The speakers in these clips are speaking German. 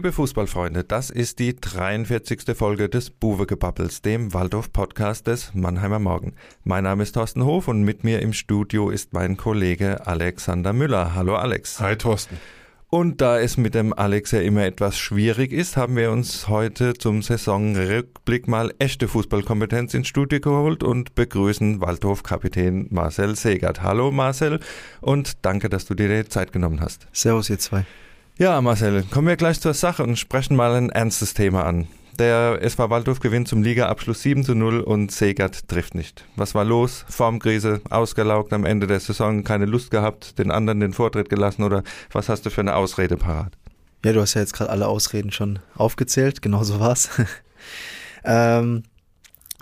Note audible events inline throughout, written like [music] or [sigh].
Liebe Fußballfreunde, das ist die 43. Folge des Buwegebabbels, dem Waldorf-Podcast des Mannheimer Morgen. Mein Name ist Thorsten Hof und mit mir im Studio ist mein Kollege Alexander Müller. Hallo Alex. Hi Thorsten. Und da es mit dem Alex ja immer etwas schwierig ist, haben wir uns heute zum Saisonrückblick mal echte Fußballkompetenz ins Studio geholt und begrüßen Waldhof-Kapitän Marcel Segert. Hallo Marcel und danke, dass du dir die Zeit genommen hast. Servus ihr zwei. Ja, Marcel, kommen wir gleich zur Sache und sprechen mal ein ernstes Thema an. Der SV Waldhof gewinnt zum Ligaabschluss 7 zu 0 und Segert trifft nicht. Was war los? Formkrise, ausgelaugt am Ende der Saison, keine Lust gehabt, den anderen den Vortritt gelassen oder was hast du für eine Ausrede parat? Ja, du hast ja jetzt gerade alle Ausreden schon aufgezählt, genau so war's. [laughs] ähm,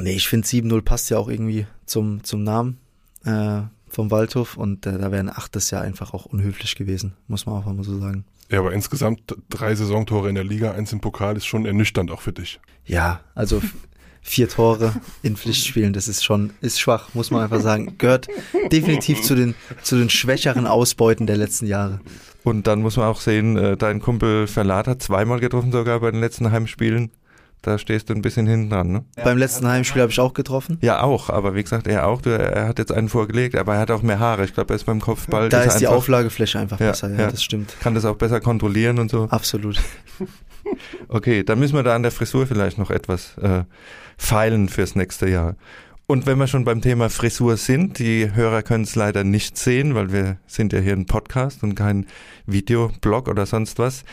nee, ich finde 7-0 passt ja auch irgendwie zum, zum Namen äh, vom Waldhof und äh, da wäre ein achtes Jahr einfach auch unhöflich gewesen, muss man auch mal so sagen. Ja, aber insgesamt drei Saisontore in der Liga, eins im Pokal ist schon ernüchternd auch für dich. Ja, also vier Tore in Pflichtspielen, das ist schon, ist schwach, muss man einfach sagen. Gehört definitiv zu den, zu den schwächeren Ausbeuten der letzten Jahre. Und dann muss man auch sehen, äh, dein Kumpel Verlat hat zweimal getroffen sogar bei den letzten Heimspielen. Da stehst du ein bisschen hinten dran, ne? Beim letzten Heimspiel habe ich auch getroffen. Ja, auch, aber wie gesagt, er auch. Er hat jetzt einen vorgelegt, aber er hat auch mehr Haare. Ich glaube, er ist beim Kopfball. Da ist, ist die Auflagefläche einfach ja, besser, ja, ja, das stimmt. Kann das auch besser kontrollieren und so. Absolut. [laughs] okay, dann müssen wir da an der Frisur vielleicht noch etwas äh, feilen fürs nächste Jahr. Und wenn wir schon beim Thema Frisur sind, die Hörer können es leider nicht sehen, weil wir sind ja hier ein Podcast und kein Videoblog oder sonst was.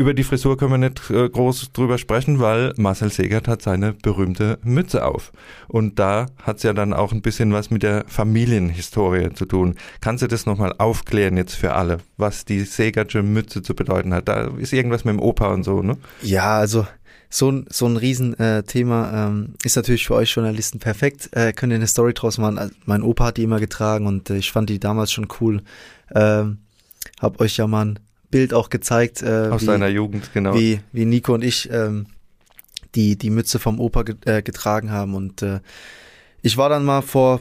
Über die Frisur können wir nicht äh, groß drüber sprechen, weil Marcel Segert hat seine berühmte Mütze auf. Und da hat's ja dann auch ein bisschen was mit der Familienhistorie zu tun. Kannst du das nochmal aufklären jetzt für alle, was die Segertsche Mütze zu bedeuten hat? Da ist irgendwas mit dem Opa und so, ne? Ja, also so ein, so ein Riesenthema äh, ähm, ist natürlich für euch Journalisten perfekt. Äh, könnt ihr eine Story draus machen. Also, mein Opa hat die immer getragen und äh, ich fand die damals schon cool. Ähm, hab euch ja mal Bild auch gezeigt. Äh, Aus wie, seiner Jugend, genau. Wie, wie Nico und ich ähm, die, die Mütze vom Opa äh, getragen haben. Und äh, ich war dann mal vor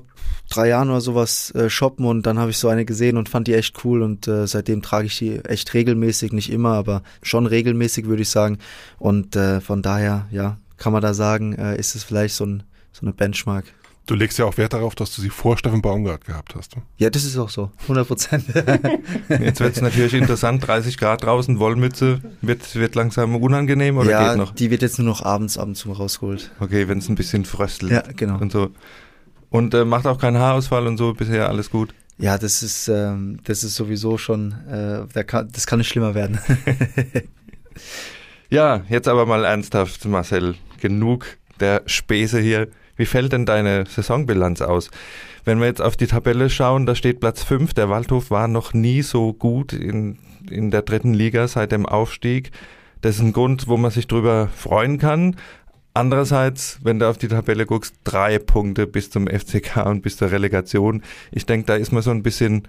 drei Jahren oder sowas äh, shoppen und dann habe ich so eine gesehen und fand die echt cool und äh, seitdem trage ich die echt regelmäßig, nicht immer, aber schon regelmäßig würde ich sagen. Und äh, von daher, ja, kann man da sagen, äh, ist es vielleicht so, ein, so eine Benchmark. Du legst ja auch Wert darauf, dass du sie vor Steffen Baumgart gehabt hast. Ne? Ja, das ist auch so, 100 Prozent. [laughs] Jetzt wird es natürlich interessant, 30 Grad draußen, Wollmütze, wird, wird langsam unangenehm oder ja, geht noch? die wird jetzt nur noch abends ab und zu rausgeholt. Okay, wenn es ein bisschen fröstelt. Ja, genau. Und so. Und äh, macht auch keinen Haarausfall und so, bisher alles gut? Ja, das ist, ähm, das ist sowieso schon, äh, kann, das kann nicht schlimmer werden. [laughs] ja, jetzt aber mal ernsthaft, Marcel. Genug der Späße hier. Wie fällt denn deine Saisonbilanz aus? Wenn wir jetzt auf die Tabelle schauen, da steht Platz 5. Der Waldhof war noch nie so gut in, in der dritten Liga seit dem Aufstieg. Das ist ein Grund, wo man sich drüber freuen kann. Andererseits, wenn du auf die Tabelle guckst, drei Punkte bis zum FCK und bis zur Relegation. Ich denke, da ist man so ein bisschen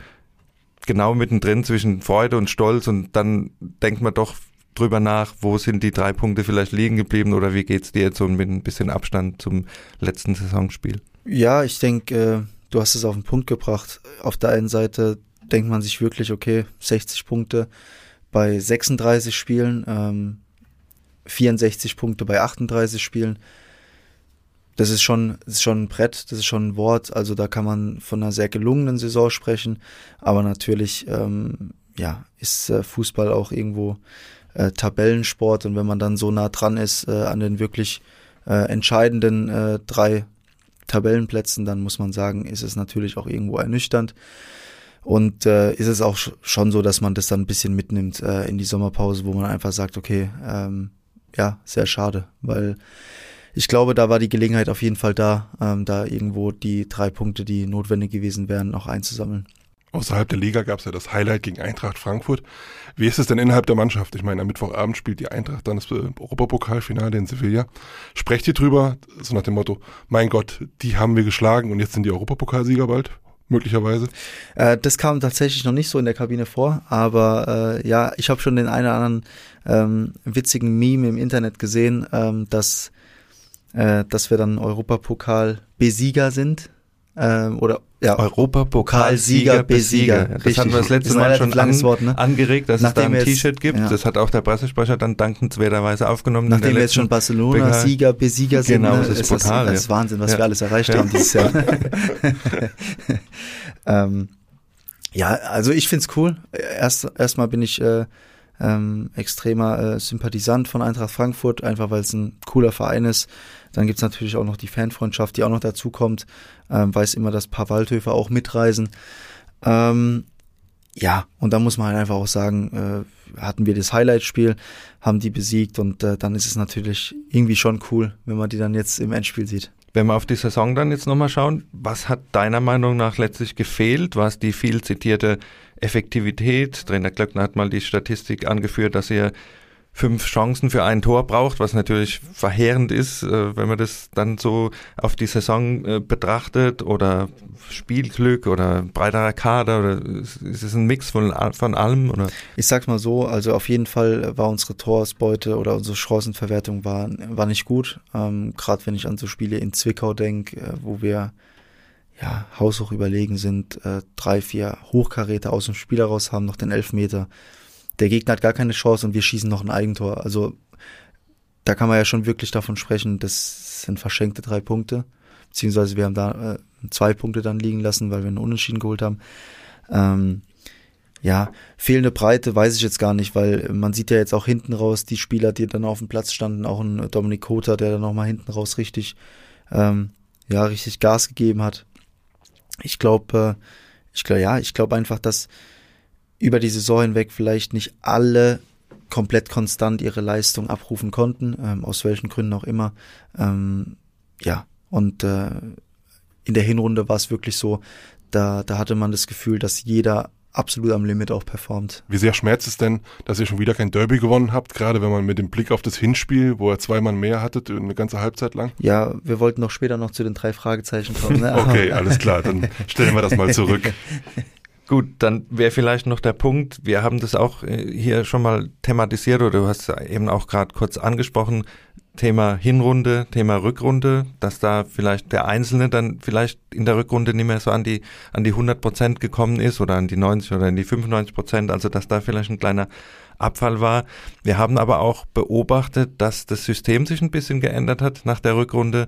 genau mittendrin zwischen Freude und Stolz und dann denkt man doch, drüber nach, wo sind die drei Punkte vielleicht liegen geblieben oder wie geht es dir jetzt so mit ein bisschen Abstand zum letzten Saisonspiel? Ja, ich denke, äh, du hast es auf den Punkt gebracht. Auf der einen Seite denkt man sich wirklich, okay, 60 Punkte bei 36 Spielen, ähm, 64 Punkte bei 38 Spielen. Das ist schon, das ist schon ein Brett, das ist schon ein Wort. Also da kann man von einer sehr gelungenen Saison sprechen. Aber natürlich, ähm, ja, ist äh, Fußball auch irgendwo äh, Tabellensport und wenn man dann so nah dran ist äh, an den wirklich äh, entscheidenden äh, drei Tabellenplätzen, dann muss man sagen, ist es natürlich auch irgendwo ernüchternd. Und äh, ist es auch schon so, dass man das dann ein bisschen mitnimmt äh, in die Sommerpause, wo man einfach sagt, okay, ähm, ja, sehr schade, weil ich glaube, da war die Gelegenheit auf jeden Fall da, ähm, da irgendwo die drei Punkte, die notwendig gewesen wären, auch einzusammeln. Außerhalb der Liga gab es ja das Highlight gegen Eintracht Frankfurt. Wie ist es denn innerhalb der Mannschaft? Ich meine, am Mittwochabend spielt die Eintracht dann das Europapokalfinale in Sevilla. Sprecht ihr drüber, so nach dem Motto, mein Gott, die haben wir geschlagen und jetzt sind die Europapokalsieger bald? Möglicherweise? Äh, das kam tatsächlich noch nicht so in der Kabine vor, aber äh, ja, ich habe schon den einen oder anderen ähm, witzigen Meme im Internet gesehen, ähm, dass, äh, dass wir dann Europapokal-Besieger sind ähm, oder ja, Europapokalsieger, Besieger. Das Richtig. hatten wir das letzte Mal schon an, Wort, ne? angeregt, dass Nachdem es da ein T-Shirt gibt. ja. Das hat auch der Pressesprecher dann dankenswerterweise aufgenommen. Nachdem wir jetzt schon Barcelona Pokal- Sieger, Besieger sind, Genau, ne, das ist ist brutal, das, das ist Wahnsinn, was Ja. wir alles erreicht haben dieses Jahr. [laughs] [laughs] ähm, ja, also ich find's cool. Erst erstmal bin ich äh, ähm, extremer äh, Sympathisant von Eintracht Frankfurt, einfach weil es ein cooler Verein ist. Dann gibt's natürlich auch noch die Fanfreundschaft, die auch noch dazu kommt. Ähm, weiß immer, dass ein paar Waldhöfer auch mitreisen. Ähm, ja, und da muss man halt einfach auch sagen, äh, hatten wir das Highlight-Spiel, haben die besiegt und äh, dann ist es natürlich irgendwie schon cool, wenn man die dann jetzt im Endspiel sieht. Wenn wir auf die Saison dann jetzt nochmal schauen, was hat deiner Meinung nach letztlich gefehlt? War es die viel zitierte Effektivität? Trainer Glöckner hat mal die Statistik angeführt, dass ihr fünf Chancen für ein Tor braucht, was natürlich verheerend ist, äh, wenn man das dann so auf die Saison äh, betrachtet oder Spielglück oder breiterer Kader oder ist es ein Mix von, von allem oder? Ich sag's mal so, also auf jeden Fall war unsere Torausbeute oder unsere Chancenverwertung war, war nicht gut. Ähm, Gerade wenn ich an so Spiele in Zwickau denke, äh, wo wir ja haushoch überlegen sind, äh, drei, vier Hochkaräter aus dem Spiel heraus haben, noch den Elfmeter. Der Gegner hat gar keine Chance und wir schießen noch ein Eigentor. Also da kann man ja schon wirklich davon sprechen, das sind verschenkte drei Punkte. Beziehungsweise wir haben da äh, zwei Punkte dann liegen lassen, weil wir einen Unentschieden geholt haben. Ähm, ja, fehlende Breite weiß ich jetzt gar nicht, weil man sieht ja jetzt auch hinten raus die Spieler, die dann auf dem Platz standen, auch ein Dominik Kota, der dann nochmal hinten raus richtig, ähm, ja, richtig Gas gegeben hat. Ich glaube, äh, ich glaube, ja, ich glaube einfach, dass über die Saison hinweg vielleicht nicht alle komplett konstant ihre Leistung abrufen konnten, ähm, aus welchen Gründen auch immer. Ähm, ja, und äh, in der Hinrunde war es wirklich so, da, da hatte man das Gefühl, dass jeder absolut am Limit auch performt. Wie sehr schmerzt es denn, dass ihr schon wieder kein Derby gewonnen habt, gerade wenn man mit dem Blick auf das Hinspiel, wo ihr zwei Mann mehr hattet, eine ganze Halbzeit lang? Ja, wir wollten noch später noch zu den drei Fragezeichen kommen. Ne? [laughs] Okay, [laughs] alles klar, dann stellen wir das mal zurück. [laughs] Gut, dann wäre vielleicht noch der Punkt, wir haben das auch äh, hier schon mal thematisiert oder du hast eben auch gerade kurz angesprochen, Thema Hinrunde, Thema Rückrunde, dass da vielleicht der Einzelne dann vielleicht in der Rückrunde nicht mehr so an die, an die 100 Prozent gekommen ist oder an die 90 oder an die 95 Prozent, also dass da vielleicht ein kleiner Abfall war. Wir haben aber auch beobachtet, dass das System sich ein bisschen geändert hat nach der Rückrunde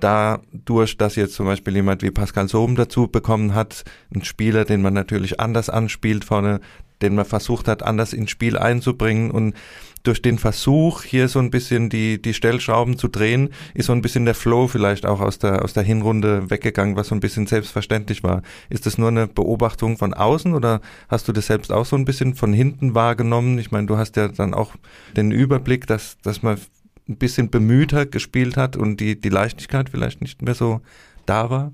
dadurch, dass jetzt zum Beispiel jemand wie Pascal Sohm dazu bekommen hat, ein Spieler, den man natürlich anders anspielt vorne, den man versucht hat, anders ins Spiel einzubringen und durch den Versuch, hier so ein bisschen die, die Stellschrauben zu drehen, ist so ein bisschen der Flow vielleicht auch aus der, aus der Hinrunde weggegangen, was so ein bisschen selbstverständlich war. Ist das nur eine Beobachtung von außen oder hast du das selbst auch so ein bisschen von hinten wahrgenommen? Ich meine, du hast ja dann auch den Überblick, dass, dass man ein bisschen bemühter gespielt hat und die, die Leichtigkeit vielleicht nicht mehr so da war?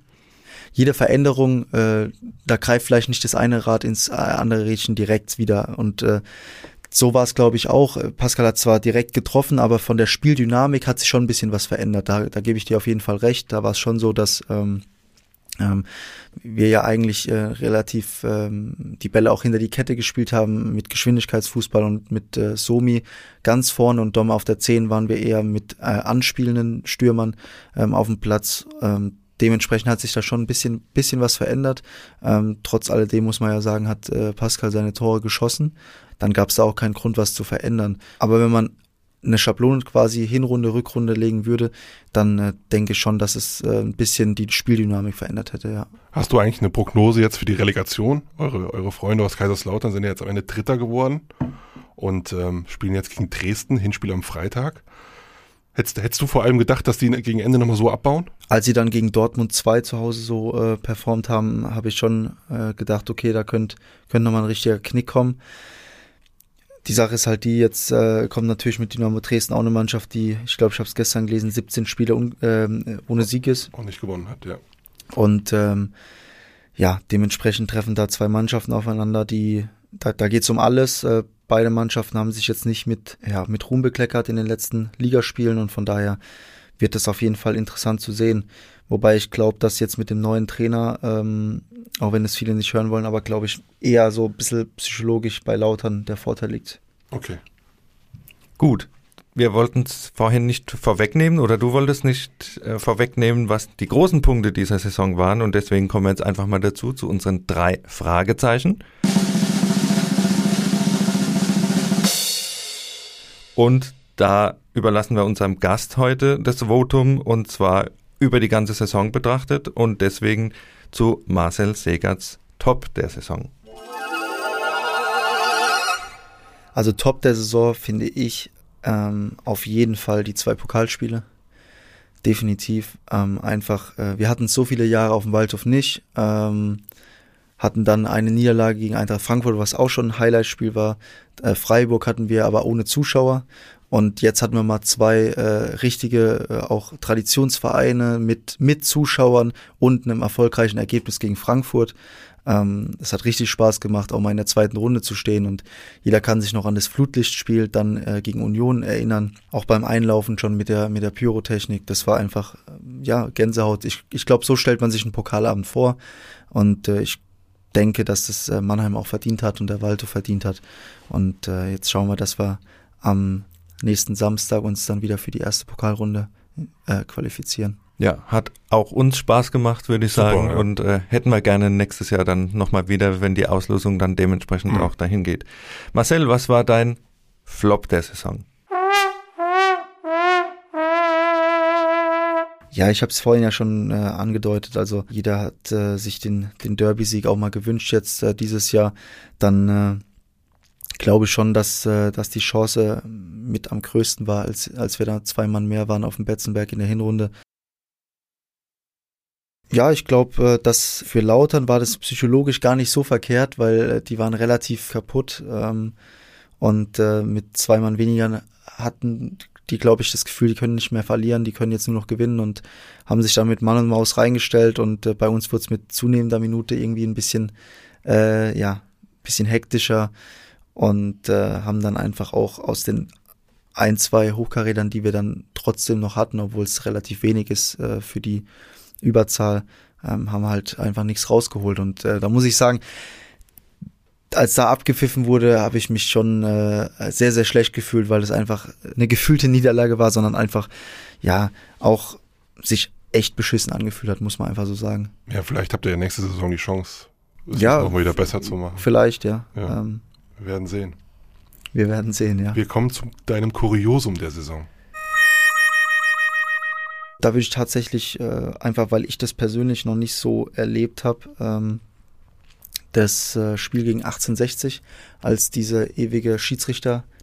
Jede Veränderung, äh, da greift vielleicht nicht das eine Rad ins äh, andere Rädchen direkt wieder. Und äh, so war es, glaube ich, auch. Pascal hat zwar direkt getroffen, aber von der Spieldynamik hat sich schon ein bisschen was verändert. Da, da gebe ich dir auf jeden Fall recht. Da war es schon so, dass ähm, ähm, wir ja eigentlich äh, relativ ähm, die Bälle auch hinter die Kette gespielt haben mit Geschwindigkeitsfußball und mit äh, Somi ganz vorne und Dom auf der 10 waren wir eher mit äh, anspielenden Stürmern ähm, auf dem Platz. Ähm, dementsprechend hat sich da schon ein bisschen, bisschen was verändert. Ähm, trotz alledem muss man ja sagen, hat äh, Pascal seine Tore geschossen. Dann gab es da auch keinen Grund, was zu verändern. Aber wenn man eine Schablone quasi Hinrunde, Rückrunde legen würde, dann äh, denke ich schon, dass es äh, ein bisschen die Spieldynamik verändert hätte, ja. Hast du eigentlich eine Prognose jetzt für die Relegation? Eure, eure Freunde aus Kaiserslautern sind ja jetzt am Ende Dritter geworden und ähm, spielen jetzt gegen Dresden, Hinspiel am Freitag. Hättest, hättest du vor allem gedacht, dass die gegen Ende nochmal so abbauen? Als sie dann gegen Dortmund 2 zu Hause so äh, performt haben, habe ich schon äh, gedacht, okay, da könnte könnt nochmal ein richtiger Knick kommen. Die Sache ist halt die, jetzt äh, kommt natürlich mit Dynamo Dresden auch eine Mannschaft, die, ich glaube, ich habe es gestern gelesen, 17 Spiele un, ähm, ohne Sieg ist. Auch nicht gewonnen hat, ja. Und ähm, ja, dementsprechend treffen da zwei Mannschaften aufeinander, die, da, da geht es um alles. Äh, beide Mannschaften haben sich jetzt nicht mit, ja, mit Ruhm bekleckert in den letzten Ligaspielen und von daher wird es auf jeden Fall interessant zu sehen. Wobei ich glaube, dass jetzt mit dem neuen Trainer, ähm, auch wenn es viele nicht hören wollen, aber glaube ich eher so ein bisschen psychologisch bei Lautern der Vorteil liegt. Okay. Gut, wir wollten es vorhin nicht vorwegnehmen oder du wolltest nicht äh, vorwegnehmen, was die großen Punkte dieser Saison waren und deswegen kommen wir jetzt einfach mal dazu zu unseren drei Fragezeichen. Und da überlassen wir unserem Gast heute das Votum und zwar über die ganze Saison betrachtet und deswegen zu Marcel Segerts Top der Saison. Also Top der Saison finde ich ähm, auf jeden Fall die zwei Pokalspiele. Definitiv. Ähm, einfach, äh, wir hatten so viele Jahre auf dem Waldhof nicht. Ähm, hatten dann eine Niederlage gegen Eintracht Frankfurt, was auch schon ein Highlightspiel war. Äh, Freiburg hatten wir aber ohne Zuschauer. Und jetzt hatten wir mal zwei äh, richtige, äh, auch Traditionsvereine mit, mit Zuschauern und einem erfolgreichen Ergebnis gegen Frankfurt. Ähm, es hat richtig Spaß gemacht, auch mal in der zweiten Runde zu stehen und jeder kann sich noch an das Flutlichtspiel dann äh, gegen Union erinnern. Auch beim Einlaufen schon mit der, mit der Pyrotechnik. Das war einfach, äh, ja, Gänsehaut. Ich, ich glaube, so stellt man sich einen Pokalabend vor und äh, ich denke, dass das äh, Mannheim auch verdient hat und der Walto verdient hat. Und äh, jetzt schauen wir, dass wir am nächsten Samstag uns dann wieder für die erste Pokalrunde äh, qualifizieren. Ja, hat auch uns Spaß gemacht, würde ich Super, sagen. Ja. Und äh, hätten wir gerne nächstes Jahr dann nochmal wieder, wenn die Auslosung dann dementsprechend mhm. auch dahin geht. Marcel, was war dein Flop der Saison? Ja, ich habe es vorhin ja schon äh, angedeutet. Also jeder hat äh, sich den, den Derby-Sieg auch mal gewünscht jetzt äh, dieses Jahr. Dann äh, glaube schon, dass, äh, dass die Chance mit am größten war, als, als wir da zwei Mann mehr waren auf dem Betzenberg in der Hinrunde. Ja, ich glaube, äh, dass für Lautern war das psychologisch gar nicht so verkehrt, weil äh, die waren relativ kaputt ähm, und äh, mit zwei Mann weniger hatten die, glaube ich, das Gefühl, die können nicht mehr verlieren, die können jetzt nur noch gewinnen und haben sich dann mit Mann und Maus reingestellt und äh, bei uns wurde es mit zunehmender Minute irgendwie ein bisschen, äh, ja, bisschen hektischer und äh, haben dann einfach auch aus den ein, zwei Hochkarädern, die wir dann trotzdem noch hatten, obwohl es relativ wenig ist äh, für die Überzahl, ähm, haben halt einfach nichts rausgeholt. Und äh, da muss ich sagen, als da abgepfiffen wurde, habe ich mich schon äh, sehr, sehr schlecht gefühlt, weil es einfach eine gefühlte Niederlage war, sondern einfach, ja, auch sich echt beschissen angefühlt hat, muss man einfach so sagen. Ja, vielleicht habt ihr ja nächste Saison die Chance, es ja, noch wieder besser zu machen. Vielleicht, ja. ja ähm, wir werden sehen. Wir werden sehen, ja. Wir kommen zu deinem Kuriosum der Saison. Da würde ich tatsächlich, äh, einfach weil ich das persönlich noch nicht so erlebt habe, ähm, das äh, Spiel gegen 1860, als diese ewige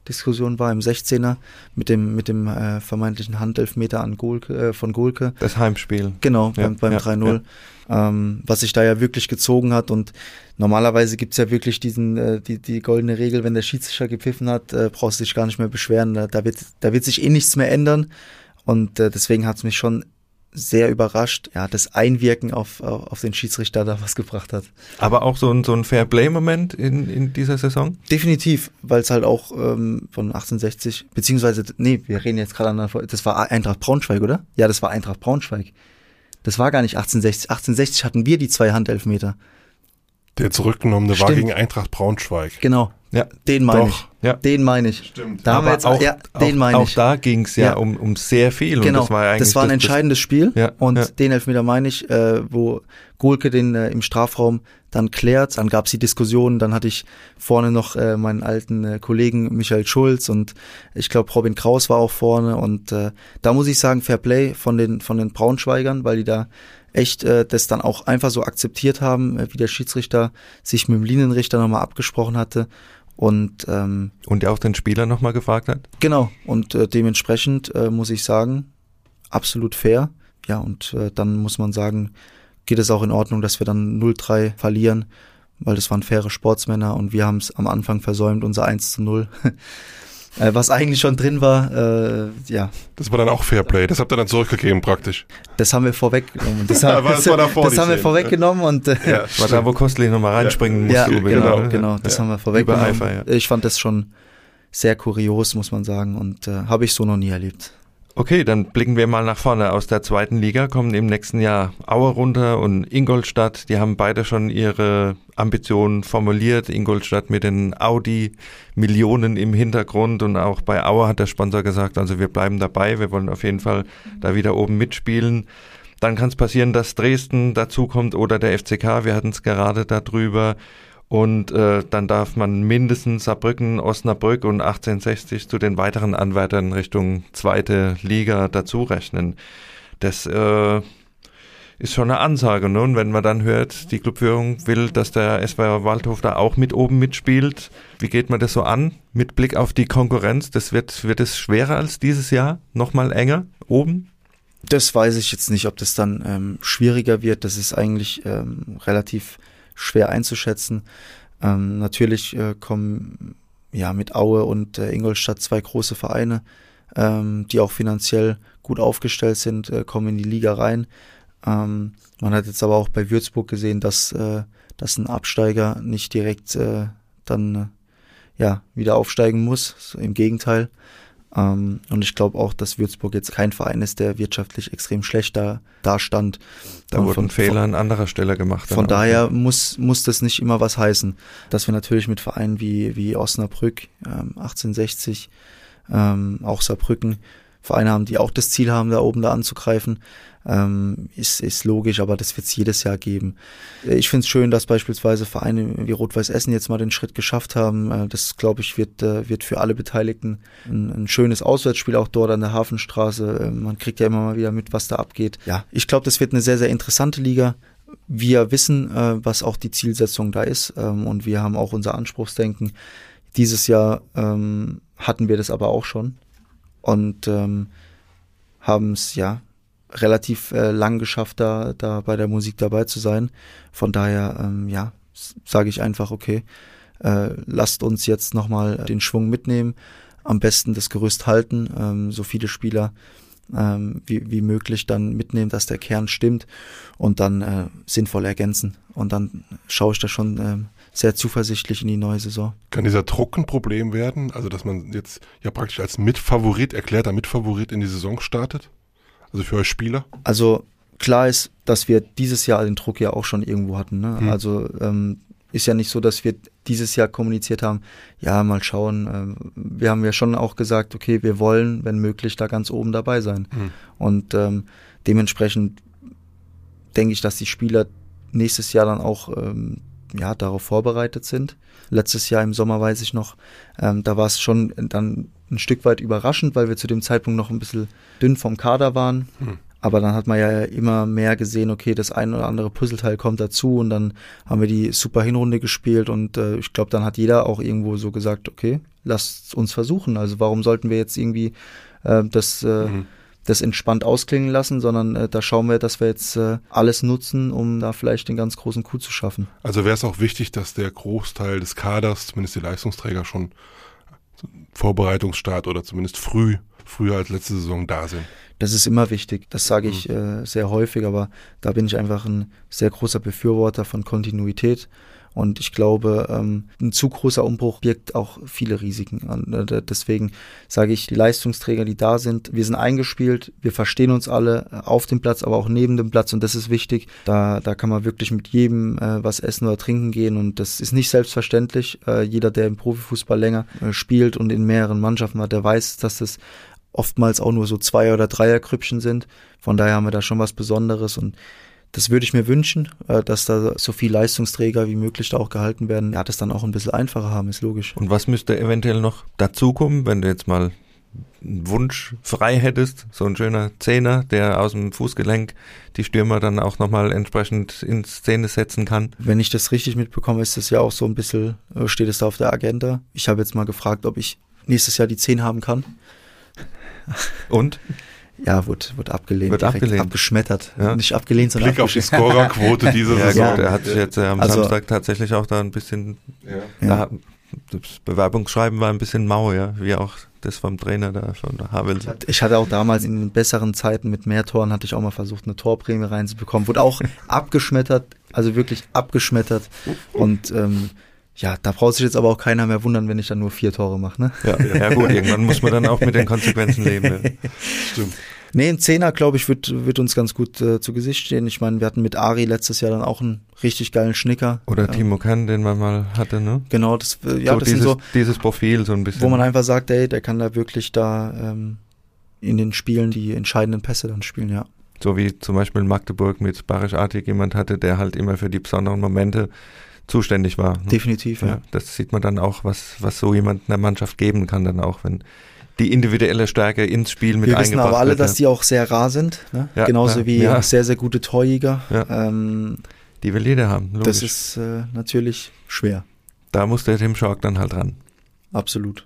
Schiedsrichterdiskussion war im 16er mit dem, mit dem äh, vermeintlichen Handelfmeter an Golke, äh, von Golke. Das Heimspiel. Genau, ja, beim, beim ja, 3-0. Ja. Ähm, was sich da ja wirklich gezogen hat. Und normalerweise gibt's ja wirklich diesen, äh, die, die goldene Regel, wenn der Schiedsrichter gepfiffen hat, äh, brauchst du dich gar nicht mehr beschweren. Da, da, wird, da wird sich eh nichts mehr ändern. Und äh, deswegen hat es mich schon sehr überrascht, ja, das Einwirken auf, auf den Schiedsrichter da was gebracht hat. Aber auch so ein, so ein Fair-Play-Moment in, in dieser Saison? Definitiv, weil es halt auch ähm, von 1860, beziehungsweise, nee, wir reden jetzt gerade an, das war Eintracht Braunschweig, oder? Ja, das war Eintracht Braunschweig. Das war gar nicht 1860. 1860 hatten wir die zwei Handelfmeter. Der zurückgenommene Stimmt. war gegen Eintracht Braunschweig. Genau. Ja, den meine ich. Ja. Den meine ich. Stimmt. Da haben wir jetzt auch, ja, den meine ich. Auch da ging es ja, ja, Um, um sehr viel. Genau. das war, ja eigentlich das war ein das, entscheidendes Spiel. Ja, und ja. den Elfmeter meine ich, äh, wo Gulke den äh, im Strafraum dann klärt. Dann gab es die Diskussion. Dann hatte ich vorne noch äh, meinen alten äh, Kollegen Michael Schulz und ich glaube Robin Kraus war auch vorne. Und äh, da muss ich sagen, Fair Play von den von den Braunschweigern, weil die da echt äh, das dann auch einfach so akzeptiert haben, äh, wie der Schiedsrichter sich mit dem Linienrichter nochmal abgesprochen hatte. Und, ähm, und der auch den Spieler nochmal gefragt hat? Genau, und äh, dementsprechend äh, muss ich sagen, absolut fair. Ja, und äh, dann muss man sagen, geht es auch in Ordnung, dass wir dann 0-3 verlieren, weil das waren faire Sportsmänner und wir haben es am Anfang versäumt, unser 1 zu 0. [laughs] Äh, was eigentlich schon drin war, äh, ja. Das war dann auch Fairplay, das habt ihr dann zurückgegeben praktisch. Das haben wir vorweggenommen. Das, haben, [laughs] das, das, das haben wir vorweggenommen und äh, ja, war da, wo Kostlich nochmal reinspringen musste. Ja, genau, genau, das ja. haben wir vorweggenommen. Eifer, ja. Ich fand das schon sehr kurios, muss man sagen, und äh, habe ich so noch nie erlebt. Okay, dann blicken wir mal nach vorne. Aus der zweiten Liga kommen im nächsten Jahr Aue runter und Ingolstadt. Die haben beide schon ihre Ambitionen formuliert. Ingolstadt mit den Audi-Millionen im Hintergrund und auch bei Aue hat der Sponsor gesagt, also wir bleiben dabei. Wir wollen auf jeden Fall da wieder oben mitspielen. Dann kann es passieren, dass Dresden dazukommt oder der FCK. Wir hatten es gerade darüber. Und äh, dann darf man mindestens Saarbrücken, Osnabrück und 1860 zu den weiteren Anwärtern Richtung zweite Liga dazu rechnen. Das äh, ist schon eine Ansage. Ne? Und wenn man dann hört, die Clubführung will, dass der SV Waldhof da auch mit oben mitspielt, wie geht man das so an? Mit Blick auf die Konkurrenz, das wird, wird es schwerer als dieses Jahr? Nochmal enger oben? Das weiß ich jetzt nicht, ob das dann ähm, schwieriger wird. Das ist eigentlich ähm, relativ schwer einzuschätzen. Ähm, natürlich äh, kommen ja mit Aue und äh, Ingolstadt zwei große Vereine, ähm, die auch finanziell gut aufgestellt sind, äh, kommen in die Liga rein. Ähm, man hat jetzt aber auch bei Würzburg gesehen, dass, äh, dass ein Absteiger nicht direkt äh, dann äh, ja wieder aufsteigen muss. Im Gegenteil. Ähm, und ich glaube auch, dass Würzburg jetzt kein Verein ist, der wirtschaftlich extrem schlecht da, da stand. Da und wurden von, Fehler an anderer Stelle gemacht. Von daher auch. muss, muss das nicht immer was heißen. Dass wir natürlich mit Vereinen wie, wie Osnabrück, ähm, 1860, ähm, auch Saarbrücken, Vereine haben, die auch das Ziel haben, da oben da anzugreifen, ähm, ist, ist logisch, aber das wird es jedes Jahr geben. Ich finde es schön, dass beispielsweise Vereine wie Rot-Weiß Essen jetzt mal den Schritt geschafft haben. Äh, das, glaube ich, wird, äh, wird für alle Beteiligten ein, ein, schönes Auswärtsspiel auch dort an der Hafenstraße. Äh, man kriegt ja immer mal wieder mit, was da abgeht. Ja, ich glaube, das wird eine sehr, sehr interessante Liga. Wir wissen, äh, was auch die Zielsetzung da ist ähm, und wir haben auch unser Anspruchsdenken. Dieses Jahr ähm, hatten wir das aber auch schon und ähm, haben es ja relativ äh, lang geschafft, da, da bei der Musik dabei zu sein. Von daher, ähm, ja, sage ich einfach, okay, äh, lasst uns jetzt nochmal den Schwung mitnehmen, am besten das Gerüst halten, ähm, so viele Spieler ähm, wie, wie möglich dann mitnehmen, dass der Kern stimmt und dann äh, sinnvoll ergänzen. Und dann schaue ich da schon ähm, sehr zuversichtlich in die neue Saison. Kann dieser Druck ein Problem werden? Also, dass man jetzt ja praktisch als Mitfavorit, erklärter Mitfavorit in die Saison startet? Also für euch Spieler? Also klar ist, dass wir dieses Jahr den Druck ja auch schon irgendwo hatten. Ne? Hm. Also ähm, ist ja nicht so, dass wir dieses Jahr kommuniziert haben, ja, mal schauen. Ähm, wir haben ja schon auch gesagt, okay, wir wollen, wenn möglich, da ganz oben dabei sein. Hm. Und ähm, dementsprechend denke ich, dass die Spieler nächstes Jahr dann auch ähm, ja, darauf vorbereitet sind. Letztes Jahr im Sommer weiß ich noch, ähm, da war es schon dann ein Stück weit überraschend, weil wir zu dem Zeitpunkt noch ein bisschen dünn vom Kader waren. Hm. Aber dann hat man ja immer mehr gesehen, okay, das ein oder andere Puzzleteil kommt dazu und dann haben wir die super Hinrunde gespielt und äh, ich glaube, dann hat jeder auch irgendwo so gesagt, okay, lasst uns versuchen. Also warum sollten wir jetzt irgendwie äh, das, äh, mhm. Das entspannt ausklingen lassen, sondern äh, da schauen wir, dass wir jetzt äh, alles nutzen, um da vielleicht den ganz großen Coup zu schaffen. Also wäre es auch wichtig, dass der Großteil des Kaders, zumindest die Leistungsträger, schon Vorbereitungsstart oder zumindest früh, früher als letzte Saison da sind. Das ist immer wichtig. Das sage ich mhm. äh, sehr häufig, aber da bin ich einfach ein sehr großer Befürworter von Kontinuität. Und ich glaube, ähm, ein zu großer Umbruch birgt auch viele Risiken. Und, äh, deswegen sage ich, die Leistungsträger, die da sind, wir sind eingespielt, wir verstehen uns alle äh, auf dem Platz, aber auch neben dem Platz und das ist wichtig. Da, da kann man wirklich mit jedem äh, was essen oder trinken gehen und das ist nicht selbstverständlich. Äh, jeder, der im Profifußball länger spielt und in mehreren Mannschaften war, der weiß, dass das oftmals auch nur so Zweier- oder Dreierkrüppchen sind. Von daher haben wir da schon was Besonderes und das würde ich mir wünschen, äh, dass da so viel Leistungsträger wie möglich da auch gehalten werden. Ja, das dann auch ein bisschen einfacher haben, ist logisch. Und was müsste eventuell noch dazukommen, wenn du jetzt mal einen Wunsch frei hättest, so ein schöner Zehner, der aus dem Fußgelenk die Stürmer dann auch nochmal entsprechend in Szene setzen kann. Wenn ich das richtig mitbekomme, ist das ja auch so ein bisschen, äh, steht es da auf der Agenda. Ich habe jetzt mal gefragt, ob ich nächstes Jahr die 10 haben kann. Und? Ja, wurde, wurde abgelehnt. Wird abgelehnt. Abgeschmettert. Ja. Nicht abgelehnt, sondern Blick auf die Scorerquote [laughs] dieser ja, Saison. Gut, er hat sich jetzt äh, am also, Samstag tatsächlich auch da ein bisschen, ja. Da, das Bewerbungsschreiben war ein bisschen mau, ja, wie auch das vom Trainer da von Havels. Ich hatte auch damals in den besseren Zeiten mit mehr Toren, hatte ich auch mal versucht, eine Torprämie reinzubekommen. Wurde auch [laughs] abgeschmettert, also wirklich abgeschmettert. Und ähm, ja, da braucht sich jetzt aber auch keiner mehr wundern, wenn ich dann nur vier Tore mache. Ne? Ja, ja gut, irgendwann muss man dann auch mit den Konsequenzen leben. Ja. Stimmt. Nee, ein Zehner, glaube ich, wird, wird uns ganz gut äh, zu Gesicht stehen. Ich meine, wir hatten mit Ari letztes Jahr dann auch einen richtig geilen Schnicker. Oder Ähm, Timo Kern, den man mal hatte, ne? Genau, das, äh, ja, so das dieses, sind so, dieses Profil so ein bisschen. wo man einfach sagt, ey, der kann da wirklich da ähm, in den Spielen die entscheidenden Pässe dann spielen, ja. So wie zum Beispiel in Magdeburg mit Barisch Artig jemand hatte, der halt immer für die besonderen Momente zuständig war. ne? Definitiv, ja. Ja, das sieht man dann auch, was, was so jemand einer Mannschaft geben kann, dann auch, wenn die individuelle Stärke ins Spiel mit Wir wissen eingebracht aber alle, wird. dass die auch sehr rar sind. Ne? Ja, Genauso ja, wie ja. sehr, sehr gute Torjäger. Ähm, die will jeder haben. Logisch. das ist äh, natürlich schwer. da muss der Tim Schork dann halt ran. Absolut.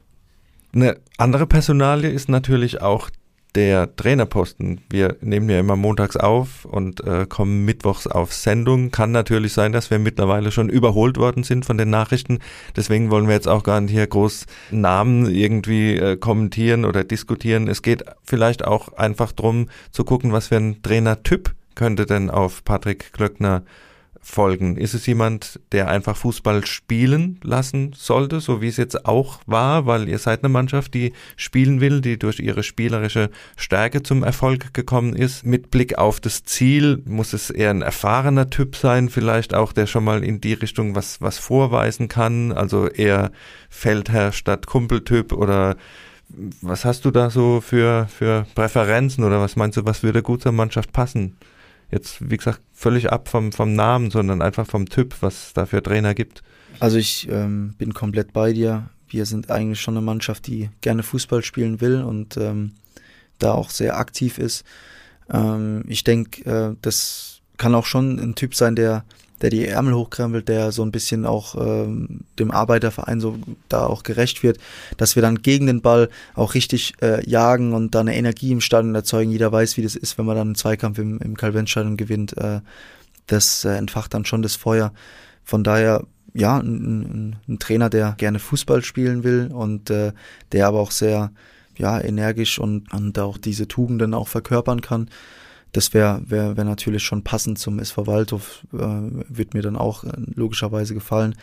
Eine andere Personalie ist natürlich auch der Trainerposten. Wir nehmen ja immer montags auf und äh, kommen mittwochs auf Sendung. Kann natürlich sein, dass wir mittlerweile schon überholt worden sind von den Nachrichten. Deswegen wollen wir jetzt auch gar nicht hier groß Namen irgendwie äh, kommentieren oder diskutieren. Es geht vielleicht auch einfach drum zu gucken, was für ein Trainertyp könnte denn auf Patrick Klöckner folgen? Ist es jemand, der einfach Fußball spielen lassen sollte, so wie es jetzt auch war, weil ihr seid eine Mannschaft, die spielen will, die durch ihre spielerische Stärke zum Erfolg gekommen ist. Mit Blick auf das Ziel muss es eher ein erfahrener Typ sein, vielleicht auch, der schon mal in die Richtung was, was vorweisen kann, also eher Feldherr statt Kumpeltyp oder was hast du da so für, für Präferenzen oder was meinst du, was würde gut zur Mannschaft passen? Jetzt, wie gesagt, völlig ab vom, vom Namen, sondern einfach vom Typ, was es da für Trainer gibt. Also ich ähm, bin komplett bei dir. Wir sind eigentlich schon eine Mannschaft, die gerne Fußball spielen will und ähm, da auch sehr aktiv ist. Ähm, ich denke, äh, das kann auch schon ein Typ sein, der, der die Ärmel hochkrempelt, der so ein bisschen auch ähm, dem Arbeiterverein so da auch gerecht wird, dass wir dann gegen den Ball auch richtig äh, jagen und da eine Energie im Stadion erzeugen. Jeder weiß, wie das ist, wenn man dann einen Zweikampf im, im Karl-Benz-Stadion gewinnt. Äh, das äh, entfacht dann schon das Feuer. Von daher, ja, ein, ein, ein Trainer, der gerne Fußball spielen will und äh, der aber auch sehr ja, energisch und, und auch diese Tugenden auch verkörpern kann. Das wäre wär, wär natürlich schon passend zum SV Waldhof, äh, wird mir dann auch äh, logischerweise gefallen.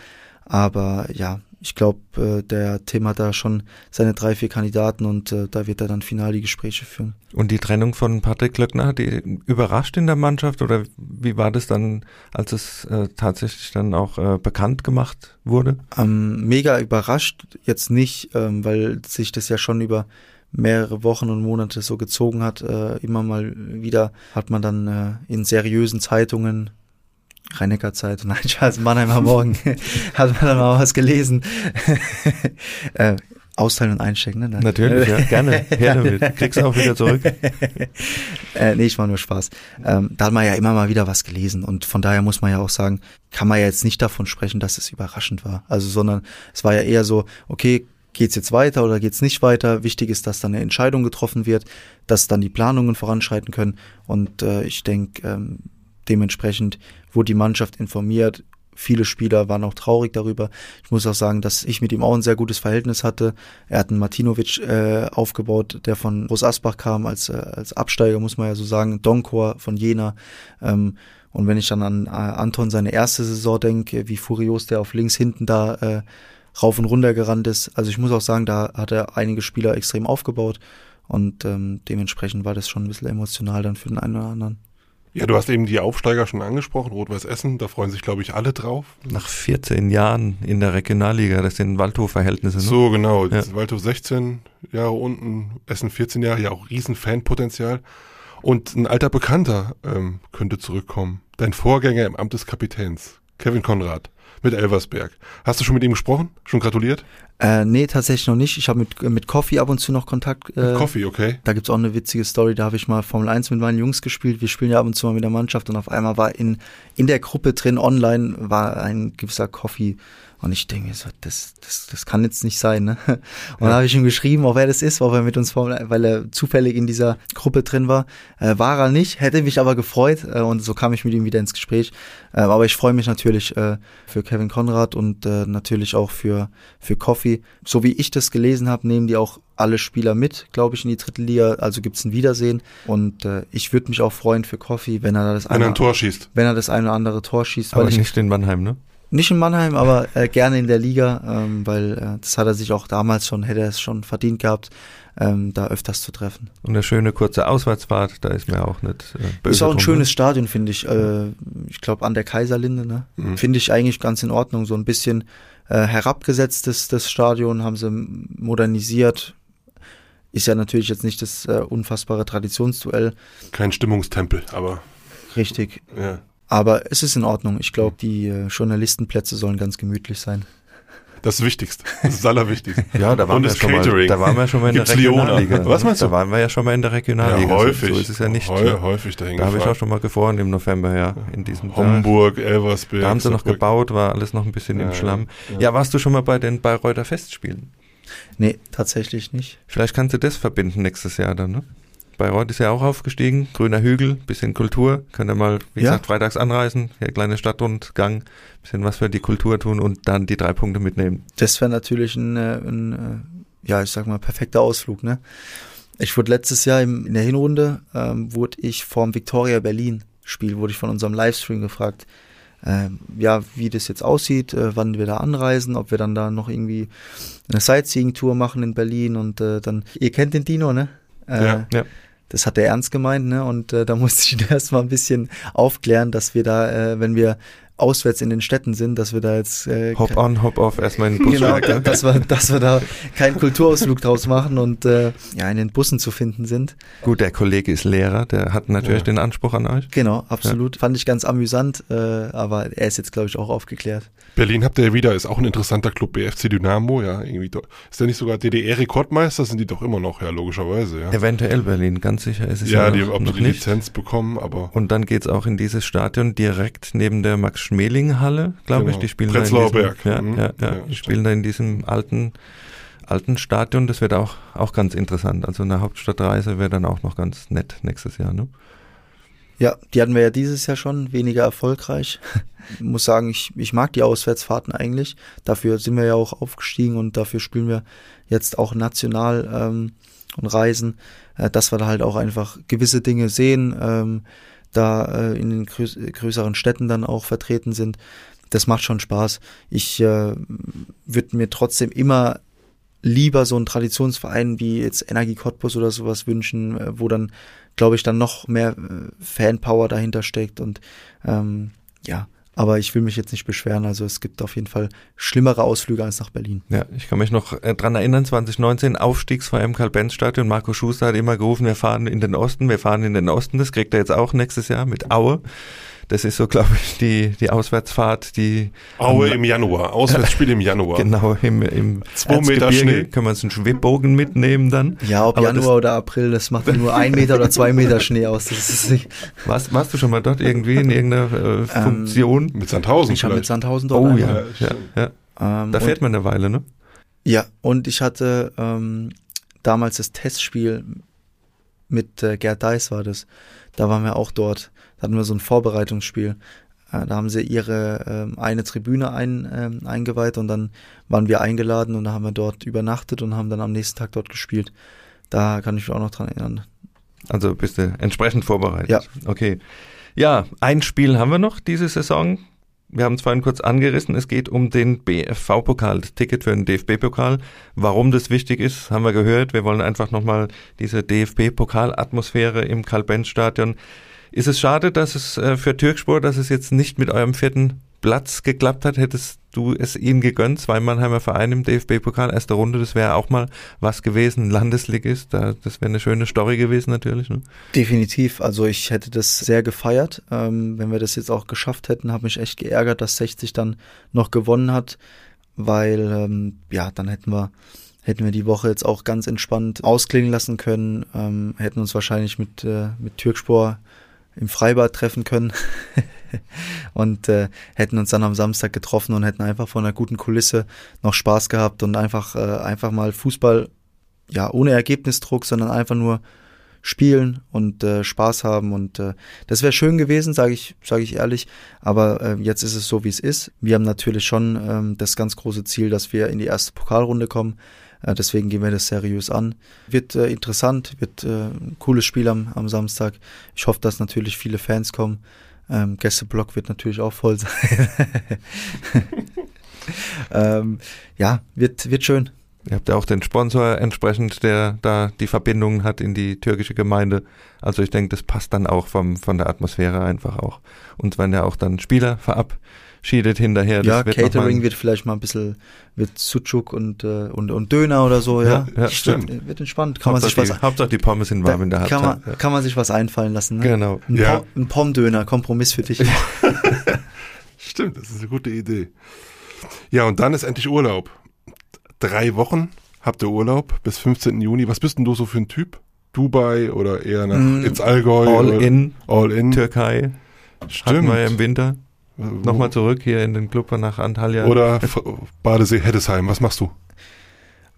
Aber ja, ich glaube, äh, der Tim hat da schon seine drei, vier Kandidaten und äh, da wird er dann final die Gespräche führen. Und die Trennung von Patrick Klöckner, hat die überrascht in der Mannschaft oder wie war das dann, als es äh, tatsächlich dann auch äh, bekannt gemacht wurde? Ähm, mega überrascht, jetzt nicht, ähm, weil sich das ja schon über mehrere Wochen und Monate so gezogen hat. Äh, immer mal wieder hat man dann äh, in seriösen Zeitungen, Rhein-Neckar Zeitung, [laughs] nein, Scheiß, Mannheimer Morgen, [laughs] hat man dann mal was gelesen. [laughs] äh, austeilen und einstecken, ne? Nein. Natürlich, ja, gerne. Her damit. Kriegst du auch wieder zurück. äh, nee, ich war nur Spaß. Ähm, da hat man ja immer mal wieder was gelesen und von daher muss man ja auch sagen, kann man ja jetzt nicht davon sprechen, dass es überraschend war. Also, sondern es war ja eher so, okay, geht's jetzt weiter oder geht's nicht weiter? Wichtig ist, dass dann eine Entscheidung getroffen wird, dass dann die Planungen voranschreiten können und äh, ich denke, ähm, dementsprechend wurde die Mannschaft informiert, Viele Spieler waren auch traurig darüber. Ich muss auch sagen, dass ich mit ihm auch ein sehr gutes Verhältnis hatte. Er hat einen Martinovic äh, aufgebaut, der von Groß Asbach kam als, äh, als Absteiger, muss man ja so sagen. Donkor von Jena. Ähm, und wenn ich dann an äh, Anton seine erste Saison denke, wie furios der auf links hinten da äh, rauf und runter gerannt ist. Also ich muss auch sagen, da hat er einige Spieler extrem aufgebaut. Und ähm, dementsprechend war das schon ein bisschen emotional dann für den einen oder anderen. Ja, du hast eben die Aufsteiger schon angesprochen, Rot-Weiß Essen, da freuen sich, glaube ich, alle drauf. Nach 14 Jahren in der Regionalliga, das sind Waldhof-Verhältnisse. Ne? So, genau. Ja. Waldhof 16 Jahre unten, Essen 14 Jahre, ja auch riesen Fanpotenzial. Und ein alter Bekannter ähm, könnte zurückkommen. Dein Vorgänger im Amt des Kapitäns, Kevin Konrad, mit Elversberg. Hast du schon mit ihm gesprochen? Schon gratuliert? Äh, nee, tatsächlich noch nicht. Ich habe mit, mit Coffee ab und zu noch Kontakt. Äh, Coffee, okay. Da gibt's auch eine witzige Story, da habe ich mal Formel 1 mit meinen Jungs gespielt. Wir spielen ja ab und zu mal mit der Mannschaft und auf einmal war in, in der Gruppe drin, online, war ein gewisser Coffee. Und ich denke mir so, das, das, das kann jetzt nicht sein. Ne? [laughs] Und dann Ja. habe ich ihm geschrieben, auch wer das ist, ob er mit uns weil er zufällig in dieser Gruppe drin war. Äh, war er nicht, hätte mich aber gefreut äh, und so kam ich mit ihm wieder ins Gespräch. Äh, aber ich freue mich natürlich äh, für Kevin Konrad und äh, natürlich auch für, für Coffee. So wie ich das gelesen habe, nehmen die auch alle Spieler mit, glaube ich, in die dritte Liga. Also gibt's ein Wiedersehen. Und äh, ich würde mich auch freuen für Coffee, wenn er da das Wenn eine, ein Tor schießt. wenn er das eine oder andere Tor schießt, Aber weil ich nicht in Mannheim, ne? Nicht in Mannheim, aber äh, gerne in der Liga, ähm, weil äh, das hat er sich auch damals schon, hätte er es schon verdient gehabt, ähm, da öfters zu treffen. Und eine schöne kurze Auswärtsfahrt, da ist mir auch nicht äh, böse Ist auch ein drum, schönes ne? Stadion, finde ich. Äh, ich glaube an der Kaiserlinde, ne? Mhm. Finde ich eigentlich ganz in Ordnung. So ein bisschen äh, herabgesetztes das Stadion, haben sie modernisiert. Ist ja natürlich jetzt nicht das äh, unfassbare Traditionsduell, Kein Stimmungstempel, aber richtig. ja. Aber es ist in Ordnung. Ich glaube, die äh, Journalistenplätze sollen ganz gemütlich sein. Das ist das Wichtigste. Das ist das Allerwichtigste. Ja, da waren, Und wir das schon mal, Catering. da waren wir schon mal in der Gibt's Leona? Regionalliga. Was meinst du? Da waren wir ja schon mal in der Regionalliga. Ja, häufig. So, so ist es ja nicht. Häu ne? Häufig dahin Da habe ich auch schon mal gefroren im November, ja. In diesem Homburg, Elversberg. Da haben sie noch Saarbrücken. gebaut, war alles noch ein bisschen Ja, im Schlamm. ja. Ja. warst du schon mal bei den Bayreuther Festspielen? Nee, tatsächlich nicht. Vielleicht kannst du das verbinden nächstes Jahr dann, ne? Bayreuth ist ja auch aufgestiegen, grüner Hügel, bisschen Kultur, könnt ihr mal, wie Ja. gesagt, freitags anreisen, hier kleine Stadtrundgang, bisschen was für die Kultur tun und dann die drei Punkte mitnehmen. Das wäre natürlich ein, äh, ein äh, ja, ich sag mal, perfekter Ausflug, ne? Ich wurde letztes Jahr im, in der Hinrunde, ähm, wurde ich vom Victoria Berlin Spiel, wurde ich von unserem Livestream gefragt, ähm, ja, wie das jetzt aussieht, äh, wann wir da anreisen, ob wir dann da noch irgendwie eine Sightseeing-Tour machen in Berlin und äh, dann, ihr kennt den Dino, ne? Äh, Ja. Ja. Das hat er ernst gemeint, ne? Und äh, da [laughs] musste ich ihn erstmal ein bisschen aufklären, dass wir da, äh, wenn wir auswärts in den Städten sind, dass wir da jetzt äh, Hop on, hop off, erstmal in den Bus Genau, dass wir, dass wir da keinen Kulturausflug draus machen und äh, ja in den Bussen zu finden sind. Gut, der Kollege ist Lehrer, der hat natürlich Ja. den Anspruch an euch. Genau, absolut. Fand ich ganz amüsant, äh, aber er ist jetzt, glaube ich, auch aufgeklärt. Berlin habt ihr ja wieder, ist auch ein interessanter Club, BFC Dynamo, ja, irgendwie. Ist der nicht sogar DDR-Rekordmeister? Sind die doch immer noch, ja, logischerweise, ja. Eventuell Berlin, ganz sicher ist es Ja, ja, die, noch, ob die noch die nicht. Lizenz bekommen, aber Und dann geht's auch in dieses Stadion direkt neben der Max-Schmeling-Halle, glaube Genau. ich. Die spielen da in Prenzlauer diesem, Berg. Ja, Mhm. ja, ja, Ja, die spielen da in diesem alten, alten Stadion. Das wird auch, auch ganz interessant. Also eine Hauptstadtreise wäre dann auch noch ganz nett nächstes Jahr. Ne? Ja, die hatten wir ja dieses Jahr schon, weniger erfolgreich. Ich muss sagen, ich, ich mag die Auswärtsfahrten eigentlich. Dafür sind wir ja auch aufgestiegen und dafür spielen wir jetzt auch national ähm, und reisen, äh, dass wir da halt auch einfach gewisse Dinge sehen, ähm, da äh, in den größ größeren Städten dann auch vertreten sind. Das macht schon Spaß. Ich äh, würde mir trotzdem immer lieber so einen Traditionsverein wie jetzt Energie Cottbus oder sowas wünschen, äh, wo dann, glaube ich, dann noch mehr äh, Fanpower dahinter steckt und ähm, ja, aber ich will mich jetzt nicht beschweren, also es gibt auf jeden Fall schlimmere Ausflüge als nach Berlin. Ja, ich kann mich noch äh, dran erinnern, 2019 Aufstiegsfeier im Karl-Benz-Stadion. Marco Schuster hat immer gerufen, wir fahren in den Osten, wir fahren in den Osten. Das kriegt er jetzt auch nächstes Jahr mit Aue. Das ist so, glaube ich, die, die Auswärtsfahrt, die Aue am- im Januar, Auswärtsspiel im Januar. [laughs] Genau, im, im Zwei Meter Schnee. Können wir uns einen Schwibbogen mitnehmen dann. Ja, ob Aber Januar oder April, das macht nur ein Meter oder zwei Meter Schnee aus. Das ist nicht, [laughs] Warst, warst du schon mal dort irgendwie in irgendeiner äh, Funktion? Mit Sandhausen ich habe mit. Sandhausen dort oh ja, Ja, ja. Ähm, Da und- fährt man eine Weile, ne? Ja, und ich hatte ähm, damals das Testspiel mit äh, Gerd Deis war das. Da waren wir auch dort. Da hatten wir so ein Vorbereitungsspiel. Äh, da haben sie ihre ähm, eine Tribüne ein, ähm, eingeweiht und dann waren wir eingeladen und da haben wir dort übernachtet und haben dann am nächsten Tag dort gespielt. Da kann ich mich auch noch dran erinnern. Also bist du entsprechend vorbereitet. Ja. Okay. Ja, ein Spiel haben wir noch diese Saison. Wir haben es vorhin kurz angerissen. Es geht um den BFV-Pokal, das Ticket für den DFB-Pokal. Warum das wichtig ist, haben wir gehört. Wir wollen einfach nochmal diese DFB-Pokal-Atmosphäre im Karl-Benz-Stadion. Ist es schade, dass es äh, für Türkspor, dass es jetzt nicht mit eurem vierten Platz geklappt hat? Hättest du es ihnen gegönnt? Zwei Mannheimer Vereine im DFB-Pokal, erste Runde, das wäre auch mal was gewesen. Landesligist, da, das wäre eine schöne Story gewesen natürlich. Ne? Definitiv. Also ich hätte das sehr gefeiert, ähm, wenn wir das jetzt auch geschafft hätten. Habe mich echt geärgert, dass 60 dann noch gewonnen hat, weil ähm, ja, dann hätten wir hätten wir die Woche jetzt auch ganz entspannt ausklingen lassen können, ähm, hätten uns wahrscheinlich mit äh, mit Türkspor im Freibad treffen können [laughs] und äh, hätten uns dann am Samstag getroffen und hätten einfach von einer guten Kulisse noch Spaß gehabt und einfach äh, einfach mal Fußball ja ohne Ergebnisdruck, sondern einfach nur spielen und äh, Spaß haben und äh, das wäre schön gewesen, sage ich, sage ich ehrlich. Aber äh, jetzt ist es so, wie es ist. Wir haben natürlich schon ähm, das ganz große Ziel, dass wir in die erste Pokalrunde kommen. Äh, deswegen gehen wir das seriös an. Wird äh, interessant, wird äh, ein cooles Spiel am, am Samstag. Ich hoffe, dass natürlich viele Fans kommen. Ähm, Gästeblock wird natürlich auch voll [laughs] sein. ähm, ja, wird, wird schön. Ihr habt ja auch den Sponsor entsprechend, der da die Verbindungen hat in die türkische Gemeinde. Also ich denke, das passt dann auch vom, von der Atmosphäre einfach auch. Und wenn ja auch dann Spieler verabschiedet hinterher. Ja, wird Catering noch wird vielleicht mal ein bisschen, wird Sucuk und, äh, und, und Döner oder so, ja. Ja, ja, stimmt. Wird, wird entspannt. Kann man, sich was, die, Hauptsache die Pommes sind warm in der kann, Halbzeit. man, kann man sich was einfallen lassen. Ne? Genau. Ein, Ja. Pom, ein Pom-Döner, Kompromiss für dich. [laughs] Stimmt, das ist eine gute Idee. Ja, und dann ist endlich Urlaub. Drei Wochen habt ihr Urlaub bis 15. Juni. Was bist denn du so für ein Typ? Dubai oder eher nach Mm, ins Allgäu? All in All in. Türkei. Hatten Stimmt. wir ja im Winter. Wo- Nochmal zurück hier in den Club nach Antalya. Oder Badesee Heddesheim. Was machst du?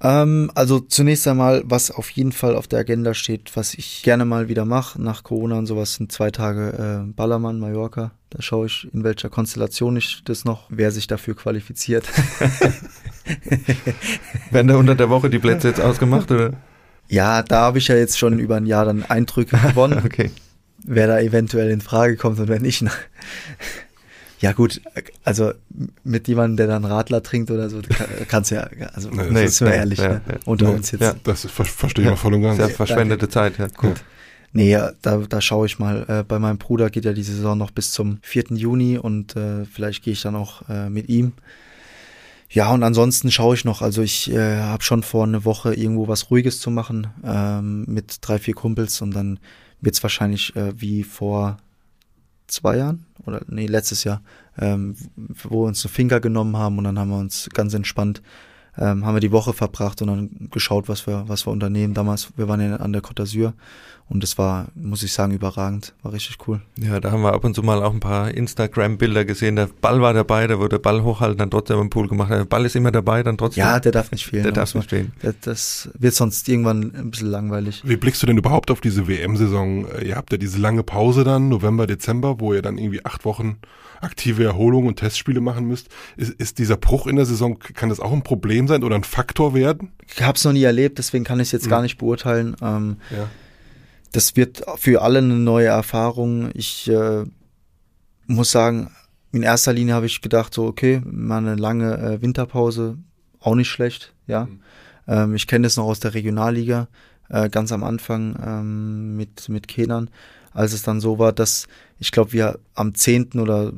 Ähm, also zunächst einmal, was auf jeden Fall auf der Agenda steht, was ich gerne mal wieder mache, nach Corona und sowas, sind zwei Tage äh, Ballermann, Mallorca. Da schaue ich, in welcher Konstellation ich das noch, wer sich dafür qualifiziert. [laughs] Werden da unter der Woche die Plätze jetzt ausgemacht, oder? ja, da habe ich ja jetzt schon über ein Jahr dann Eindrücke gewonnen, [laughs] Okay. wer da eventuell in Frage kommt und wer nicht. Ja gut, also mit jemandem, der dann Radler trinkt oder so, kann, kannst du ja, also Nee, sind wir nee, ehrlich, ja, ne? ja. unter Nee, uns jetzt. ja. Das ver verstehe ich mal voll und ganz. Sehr verschwendete Zeit, ja. Gut. Nee, ja, da, da schaue ich mal. Äh, bei meinem Bruder geht ja die Saison noch bis zum 4. Juni und äh, vielleicht gehe ich dann auch äh, mit ihm. Ja, und ansonsten schaue ich noch. Also ich äh, habe schon vor, eine Woche irgendwo was Ruhiges zu machen ähm, mit drei, vier Kumpels und dann wird's wahrscheinlich äh, wie vor zwei Jahren oder nee, letztes Jahr, ähm, wo wir uns einen Finger genommen haben und dann haben wir uns ganz entspannt ähm, haben wir die Woche verbracht und dann geschaut, was wir, was wir unternehmen. Damals, wir waren ja an der Côte d'Azur und das war, muss ich sagen, überragend. War richtig cool. Ja, da haben wir ab und zu mal auch ein paar Instagram-Bilder gesehen. Der Ball war dabei, da wurde der Ball hochhalten, dann trotzdem im Pool gemacht. Der Ball ist immer dabei, dann trotzdem. Ja, der darf nicht fehlen. der da darf nicht man- Das wird sonst irgendwann ein bisschen langweilig. Wie blickst du denn überhaupt auf diese WM-Saison? Äh, Ihr habt ja diese lange Pause dann, November, Dezember, wo ihr dann irgendwie acht Wochen aktive Erholung und Testspiele machen müsst. Ist, ist dieser Bruch in der Saison, kann das auch ein Problem sein oder ein Faktor werden? Ich habe es noch nie erlebt, deswegen kann ich es jetzt Mhm. gar nicht beurteilen. Ähm, Ja. das wird für alle eine neue Erfahrung. Ich äh, muss sagen, in erster Linie habe ich gedacht, so okay, mal eine lange äh, Winterpause, auch nicht schlecht, ja. Mhm. Ähm, ich kenne das noch aus der Regionalliga, äh, ganz am Anfang ähm, mit, mit Kenan, als es dann so war, dass ich glaube, wir am 10. oder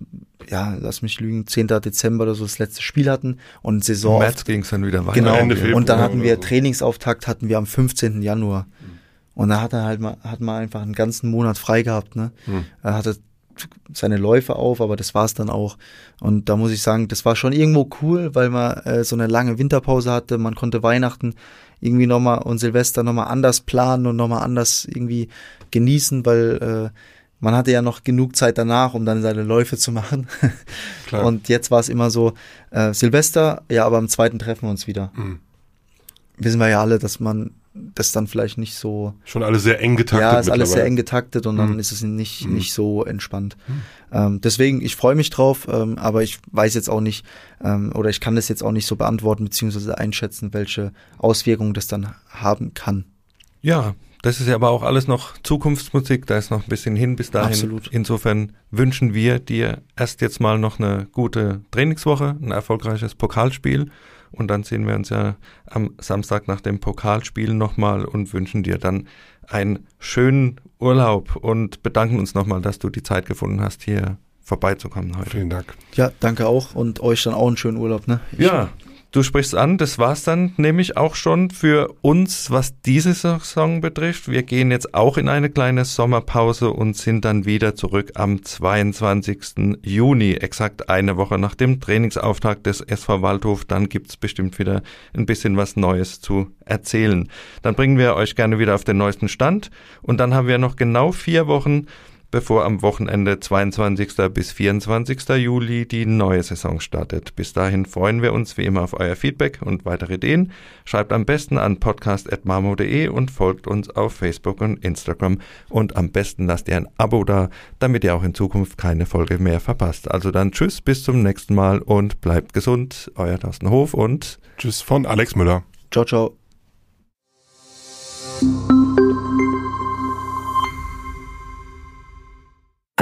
ja, lass mich lügen, 10. Dezember oder so das letzte Spiel hatten und Im Saison März ging es dann wieder weiter. Genau. Ende und dann hatten wir so. Trainingsauftakt hatten wir am 15. Januar. Und da hat er halt mal, hat man einfach einen ganzen Monat frei gehabt, ne? Hm. Er hatte seine Läufe auf, aber das war's dann auch. Und da muss ich sagen, das war schon irgendwo cool, weil man äh, so eine lange Winterpause hatte. Man konnte Weihnachten irgendwie nochmal und Silvester nochmal anders planen und nochmal anders irgendwie genießen, weil äh, man hatte ja noch genug Zeit danach, um dann seine Läufe zu machen. [laughs] Klar. Und jetzt war es immer so, äh, Silvester, ja, aber am zweiten treffen wir uns wieder. Mhm. Wissen wir ja alle, dass man das dann vielleicht nicht so, Schon alles sehr eng getaktet. ja, ist alles sehr eng getaktet und dann Mhm. ist es nicht, Mhm. nicht so entspannt. Ähm, deswegen, ich freue mich drauf, ähm, aber ich weiß jetzt auch nicht, ähm, oder ich kann das jetzt auch nicht so beantworten, beziehungsweise einschätzen, welche Auswirkungen das dann haben kann. Ja, das ist ja aber auch alles noch Zukunftsmusik, da ist noch ein bisschen hin bis dahin. Absolut. Insofern wünschen wir dir erst jetzt mal noch eine gute Trainingswoche, ein erfolgreiches Pokalspiel und dann sehen wir uns ja am Samstag nach dem Pokalspiel nochmal und wünschen dir dann einen schönen Urlaub und bedanken uns nochmal, dass du die Zeit gefunden hast, hier vorbeizukommen heute. Vielen Dank. Ja, danke auch und euch dann auch einen schönen Urlaub, ne? Ich- Ja, du sprichst an, das war's dann nämlich auch schon für uns, was diese Saison betrifft. Wir gehen jetzt auch in eine kleine Sommerpause und sind dann wieder zurück am 22. Juni, exakt eine Woche nach dem Trainingsauftakt des SV Waldhof. Dann gibt's bestimmt wieder ein bisschen was Neues zu erzählen. Dann bringen wir euch gerne wieder auf den neuesten Stand und dann haben wir noch genau vier Wochen bevor am Wochenende 22. bis 24. Juli die neue Saison startet. Bis dahin freuen wir uns wie immer auf euer Feedback und weitere Ideen. Schreibt am besten an podcast.marmo.de und folgt uns auf Facebook und Instagram. Und am besten lasst ihr ein Abo da, damit ihr auch in Zukunft keine Folge mehr verpasst. Also dann tschüss, bis zum nächsten Mal und bleibt gesund. Euer Thorsten Hof und Tschüss von Alex Müller. Ciao, ciao.